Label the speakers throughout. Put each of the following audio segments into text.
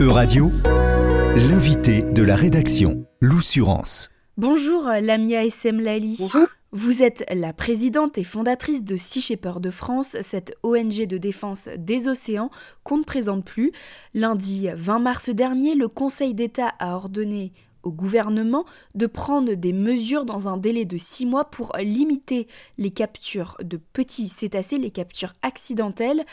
Speaker 1: Euradio, l'invité de la rédaction, l'Oussurance.
Speaker 2: Bonjour Lamia SM Lali.
Speaker 3: Bonjour.
Speaker 2: Vous êtes la présidente et fondatrice de Sea Shepherd de France, cette ONG de défense des océans qu'on ne présente plus. Lundi 20 mars dernier, le Conseil d'État a ordonné au gouvernement de prendre des mesures dans un délai de six mois pour limiter les captures de petits cétacés, les captures accidentelles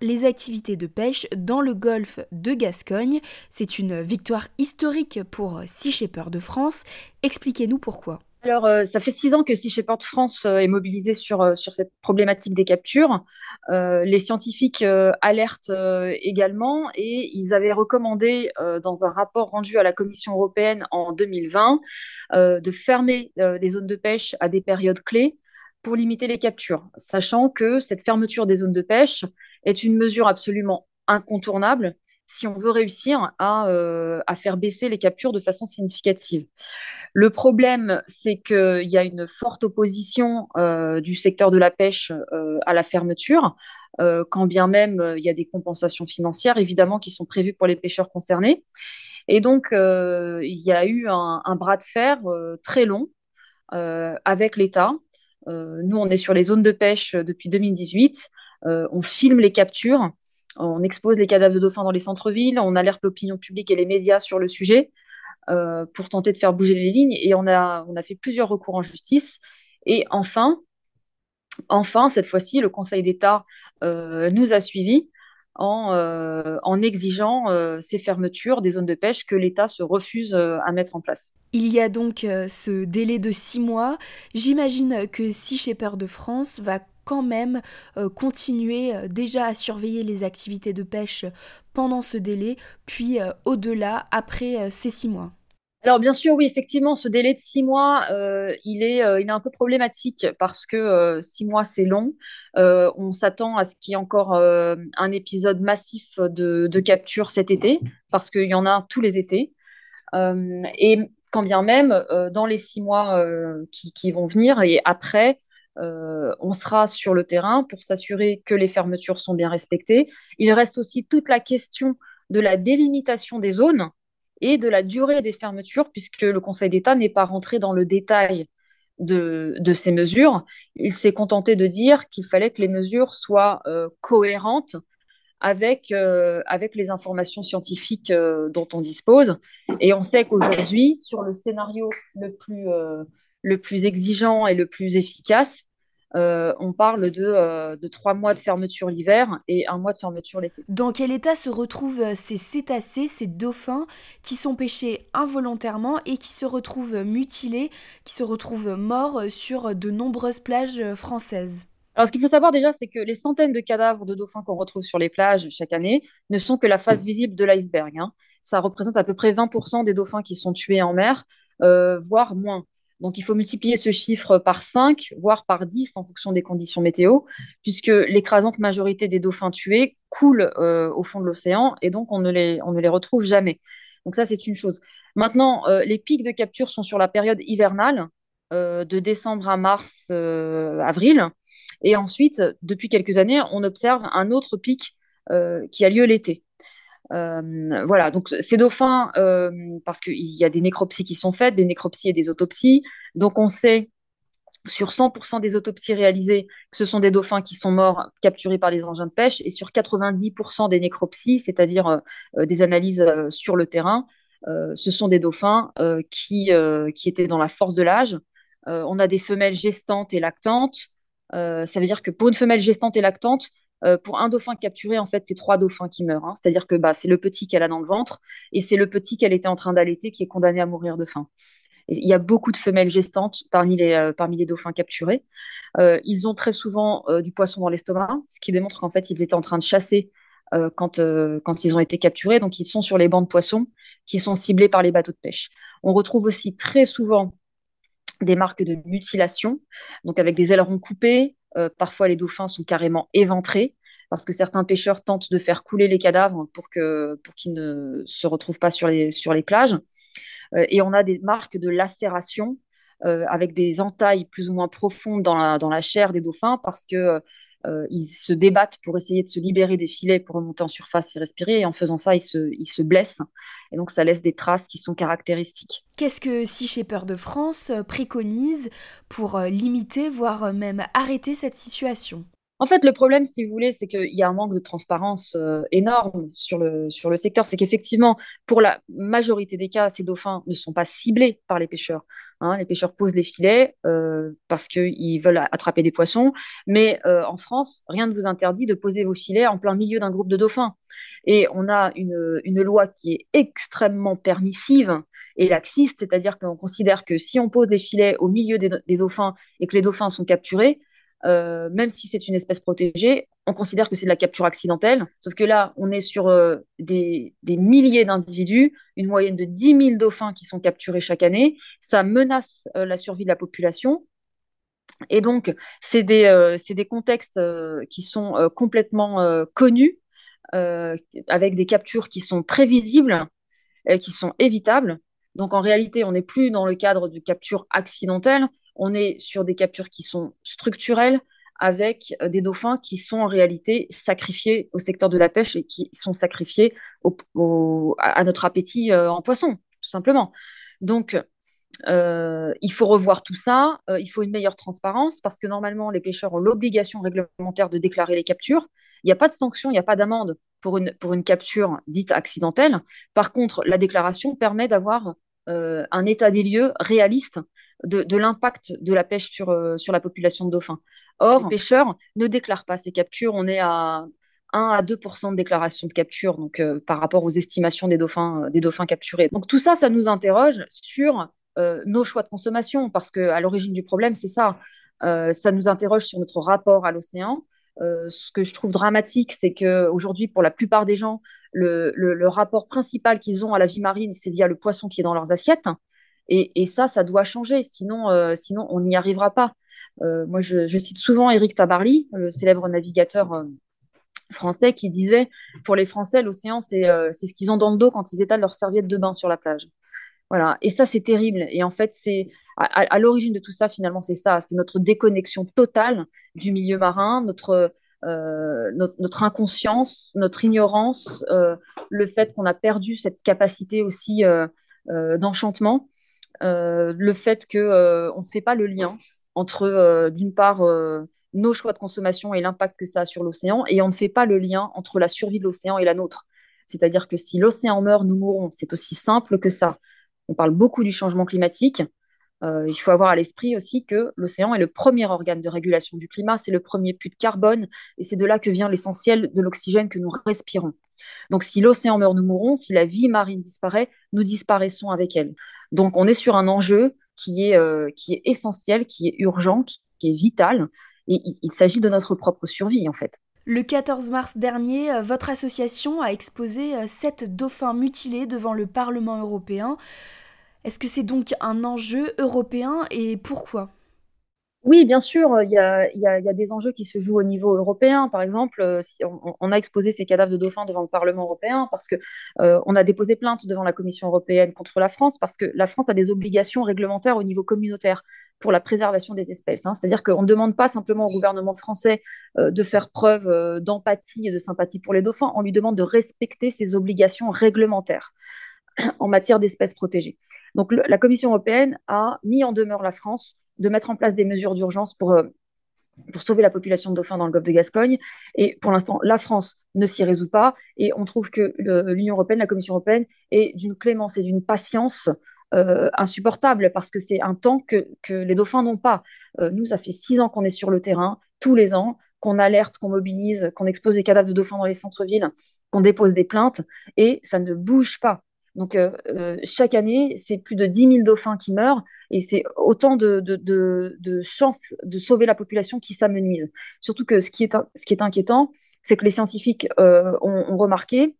Speaker 2: les activités de pêche dans le golfe de Gascogne. C'est une victoire historique pour Sea Shepherd de France. Expliquez-nous pourquoi.
Speaker 3: Alors, euh, ça fait six ans que Sea Shepherd France euh, est mobilisé sur, euh, sur cette problématique des captures. les scientifiques alertent également et ils avaient recommandé dans un rapport rendu à la Commission européenne en 2020 de fermer les zones de pêche à des périodes clés pour limiter les captures, sachant que cette fermeture des zones de pêche est une mesure absolument incontournable si on veut réussir à, à faire baisser les captures de façon significative. Le problème, c'est qu'il y a une forte opposition euh, du secteur de la pêche euh, à la fermeture, euh, quand bien même il y a des compensations financières, évidemment, qui sont prévues pour les pêcheurs concernés. Et donc, il y a eu un bras de fer très long avec l'État. Nous, on est sur les zones de pêche depuis 2018. on filme les captures, on expose les cadavres de dauphins dans les centres-villes, on alerte l'opinion publique et les médias sur le sujet. Euh, pour tenter de faire bouger les lignes. Et on a, on a fait plusieurs recours en justice. Et enfin, enfin cette fois-ci, le Conseil d'État euh, nous a suivis en, euh, en exigeant ces fermetures des zones de pêche que l'État se refuse à mettre en place.
Speaker 2: Il y a donc ce délai de six mois. J'imagine que Sea Shepherd de France va quand même continuer déjà à surveiller les activités de pêche pendant ce délai, puis au-delà, après ces six mois.
Speaker 3: Alors bien sûr, oui, effectivement, ce délai de six mois, euh, il, est, euh, il est un peu problématique parce que euh, six mois, c'est long. on s'attend à ce qu'il y ait encore un épisode massif de, capture cet été, parce qu'il y en a tous les étés. et quand bien même, dans les six mois qui, vont venir et après, on sera sur le terrain pour s'assurer que les fermetures sont bien respectées. Il reste aussi toute la question de la délimitation des zones et de la durée des fermetures, puisque le Conseil d'État n'est pas rentré dans le détail de, ces mesures. Il s'est contenté de dire qu'il fallait que les mesures soient euh, cohérentes avec, euh, avec les informations scientifiques euh, dont on dispose. Et on sait qu'aujourd'hui, sur le scénario le plus exigeant et le plus efficace, euh, on parle euh, de, trois mois de fermeture l'hiver et un mois de fermeture l'été.
Speaker 2: Dans quel état se retrouvent euh, ces cétacés, ces dauphins qui sont pêchés involontairement et qui se retrouvent mutilés, qui se retrouvent morts sur de nombreuses plages françaises?
Speaker 3: Alors, ce qu'il faut savoir déjà, c'est que les centaines de cadavres de dauphins qu'on retrouve sur les plages chaque année ne sont que la face visible de l'iceberg. Hein. Ça représente à peu près 20% des dauphins qui sont tués en mer, voire moins. Donc, il faut multiplier ce chiffre par 5, voire par 10 en fonction des conditions météo, puisque l'écrasante majorité des dauphins tués coulent euh, au fond de l'océan et donc on ne, les, retrouve jamais. Donc ça, c'est une chose. Maintenant, euh, les pics de capture sont sur la période hivernale, euh, de décembre à mars, avril. Et ensuite, depuis quelques années, on observe un autre pic qui a lieu l'été. Euh, voilà, donc ces dauphins, euh, parce qu'il y a des nécropsies qui sont faites, des nécropsies et des autopsies, donc on sait sur 100% des autopsies réalisées que ce sont des dauphins qui sont morts capturés par des engins de pêche, et sur 90% des nécropsies, c'est-à-dire euh, des analyses sur le terrain, ce sont des dauphins qui, qui étaient dans la force de l'âge. on a des femelles gestantes et lactantes. ça veut dire que pour une femelle gestante et lactante, euh, pour un dauphin capturé, en fait, c'est trois dauphins qui meurent. Hein. C'est-à-dire que bah, c'est le petit qu'elle a dans le ventre et c'est le petit qu'elle était en train d'allaiter qui est condamné à mourir de faim. il y a beaucoup de femelles gestantes parmi les, euh, parmi les dauphins capturés. Euh, ils ont très souvent du poisson dans l'estomac, ce qui démontre qu'en fait, ils étaient en train de chasser quand, quand ils ont été capturés. Donc, ils sont sur les bancs de poissons qui sont ciblés par les bateaux de pêche. On retrouve aussi très souvent des marques de mutilation, donc avec des ailerons coupés, euh, parfois, les dauphins sont carrément éventrés parce que certains pêcheurs tentent de faire couler les cadavres pour qu'ils pour ne se retrouvent pas sur les, sur les plages. Euh, et on a des marques de lacération euh, avec des entailles plus ou moins profondes dans la, dans la chair des dauphins parce que euh, ils se débattent pour essayer de se libérer des filets pour remonter en surface et respirer. Et en faisant ça, ils se, blessent. Et donc, ça laisse des traces qui sont caractéristiques.
Speaker 2: Qu'est-ce que Sea Shepherd de France préconise pour limiter, voire même arrêter cette situation?
Speaker 3: En fait, le problème, si vous voulez, c'est qu'il y a un manque de transparence euh, énorme sur le, secteur. C'est qu'effectivement, pour la majorité des cas, ces dauphins ne sont pas ciblés par les pêcheurs. Hein. les pêcheurs posent les filets euh, parce qu'ils veulent attraper des poissons. Mais euh, en France, rien ne vous interdit de poser vos filets en plein milieu d'un groupe de dauphins. Et on a une, une loi qui est extrêmement permissive et laxiste, c'est-à-dire qu'on considère que si on pose des filets au milieu des dauphins et que les dauphins sont capturés, euh, même si c'est une espèce protégée, on considère que c'est de la capture accidentelle. Sauf que là, on est sur euh, des, milliers d'individus, une moyenne de 10 000 dauphins qui sont capturés chaque année. Ça menace euh, la survie de la population. Et donc, c'est des, des, contextes qui sont complètement connus, avec des captures qui sont prévisibles, et qui sont évitables. Donc, en réalité, on n'est plus dans le cadre de capture accidentelle, on est sur des captures qui sont structurelles avec euh, des dauphins qui sont en réalité sacrifiés au secteur de la pêche et qui sont sacrifiés à notre appétit euh, en poisson, tout simplement. Donc, euh, il faut revoir tout ça, il faut une meilleure transparence parce que normalement, les pêcheurs ont l'obligation réglementaire de déclarer les captures. Il n'y a pas de sanction, il n'y a pas d'amende pour une, pour une capture dite accidentelle. Par contre, la déclaration permet d'avoir un état des lieux réaliste de, l'impact de la pêche sur, euh, sur la population de dauphins. Or, les pêcheurs ne déclarent pas ces captures. On est à 1 à 2 de déclaration de capture donc, euh, par rapport aux estimations des dauphins, euh, des dauphins capturés. Donc tout ça, ça nous interroge sur nos choix de consommation, parce qu'à l'origine du problème, c'est ça. ça nous interroge sur notre rapport à l'océan. Ce que je trouve dramatique, c'est qu'aujourd'hui, pour la plupart des gens, le, rapport principal qu'ils ont à la vie marine, c'est via le poisson qui est dans leurs assiettes. Et, ça, ça doit changer, sinon, euh, sinon on n'y arrivera pas. Euh, moi, je, cite souvent Éric Tabarly, le célèbre navigateur euh, français, qui disait Pour les Français, l'océan, c'est ce qu'ils ont dans le dos quand ils étalent leur serviette de bain sur la plage. Voilà. Et ça, c'est terrible. Et en fait, c'est à, l'origine de tout ça, finalement, c'est ça. C'est notre déconnexion totale du milieu marin, notre, notre, notre, inconscience, notre ignorance, le fait qu'on a perdu cette capacité aussi d'enchantement. Euh, le fait qu'on euh, ne fait pas le lien entre, euh, d'une part, nos choix de consommation et l'impact que ça a sur l'océan, et on ne fait pas le lien entre la survie de l'océan et la nôtre. C'est-à-dire que si l'océan meurt, nous mourrons. C'est aussi simple que ça. On parle beaucoup du changement climatique. Il faut avoir à l'esprit aussi que l'océan est le premier organe de régulation du climat, c'est le premier puits de carbone, et c'est de là que vient l'essentiel de l'oxygène que nous respirons. Donc si l'océan meurt, nous mourrons. Si la vie marine disparaît, nous disparaissons avec elle. Donc, on est sur un enjeu qui est, euh, qui est essentiel, qui est urgent, qui, est vital. Et il, s'agit de notre propre survie, en fait.
Speaker 2: Le 14 mars dernier, euh, votre association a exposé euh, sept dauphins mutilés devant le Parlement européen. Est-ce que c'est donc un enjeu européen et pourquoi?
Speaker 3: Oui, bien sûr, il y a, des enjeux qui se jouent au niveau européen. Par exemple, euh, on, a exposé ces cadavres de dauphins devant le Parlement européen parce que euh, on a déposé plainte devant la Commission européenne contre la France parce que la France a des obligations réglementaires au niveau communautaire pour la préservation des espèces. Hein. C'est-à-dire qu'on ne demande pas simplement au gouvernement français euh, de faire preuve d'empathie et de sympathie pour les dauphins, on lui demande de respecter ses obligations réglementaires en matière d'espèces protégées. Donc la Commission européenne a mis en demeure la France de mettre en place des mesures d'urgence pour, euh, pour sauver la population de dauphins dans le golfe de Gascogne. Et pour l'instant, la France ne s'y résout pas. Et on trouve que l'Union européenne, la Commission européenne, est d'une clémence et d'une patience euh, insupportable parce que c'est un temps que, que les dauphins n'ont pas. Euh, nous, ça fait six ans qu'on est sur le terrain, tous les ans, qu'on alerte, qu'on mobilise, qu'on expose des cadavres de dauphins dans les centres-villes, qu'on dépose des plaintes, et ça ne bouge pas. Donc, euh, euh, chaque année, c'est plus de 10 000 dauphins qui meurent et c'est autant de, chances de sauver la population qui s'amenuisent. Surtout que ce qui est, inquiétant, c'est que les scientifiques euh, ont, remarqué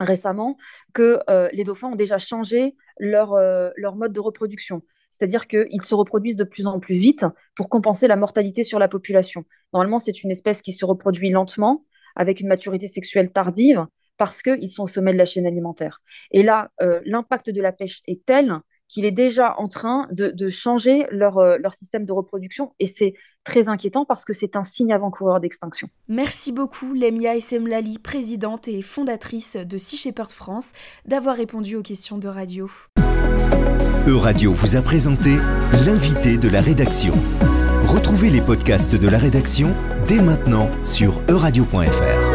Speaker 3: récemment que les dauphins ont déjà changé leur mode de reproduction. C'est-à-dire qu'ils se reproduisent de plus en plus vite pour compenser la mortalité sur la population. Normalement, c'est une espèce qui se reproduit lentement, avec une maturité sexuelle tardive, parce qu'ils sont au sommet de la chaîne alimentaire. Et là, euh, l'impact de la pêche est tel qu'il est déjà en train de, changer leur, euh, leur, système de reproduction. Et c'est très inquiétant parce que c'est un signe avant-coureur d'extinction.
Speaker 2: Merci beaucoup Lemia Essemlali, présidente et fondatrice de Sea Shepherd France, d'avoir répondu aux questions de radio.
Speaker 1: Euradio vous a présenté l'invité de la rédaction. Retrouvez les podcasts de la rédaction dès maintenant sur euradio.fr.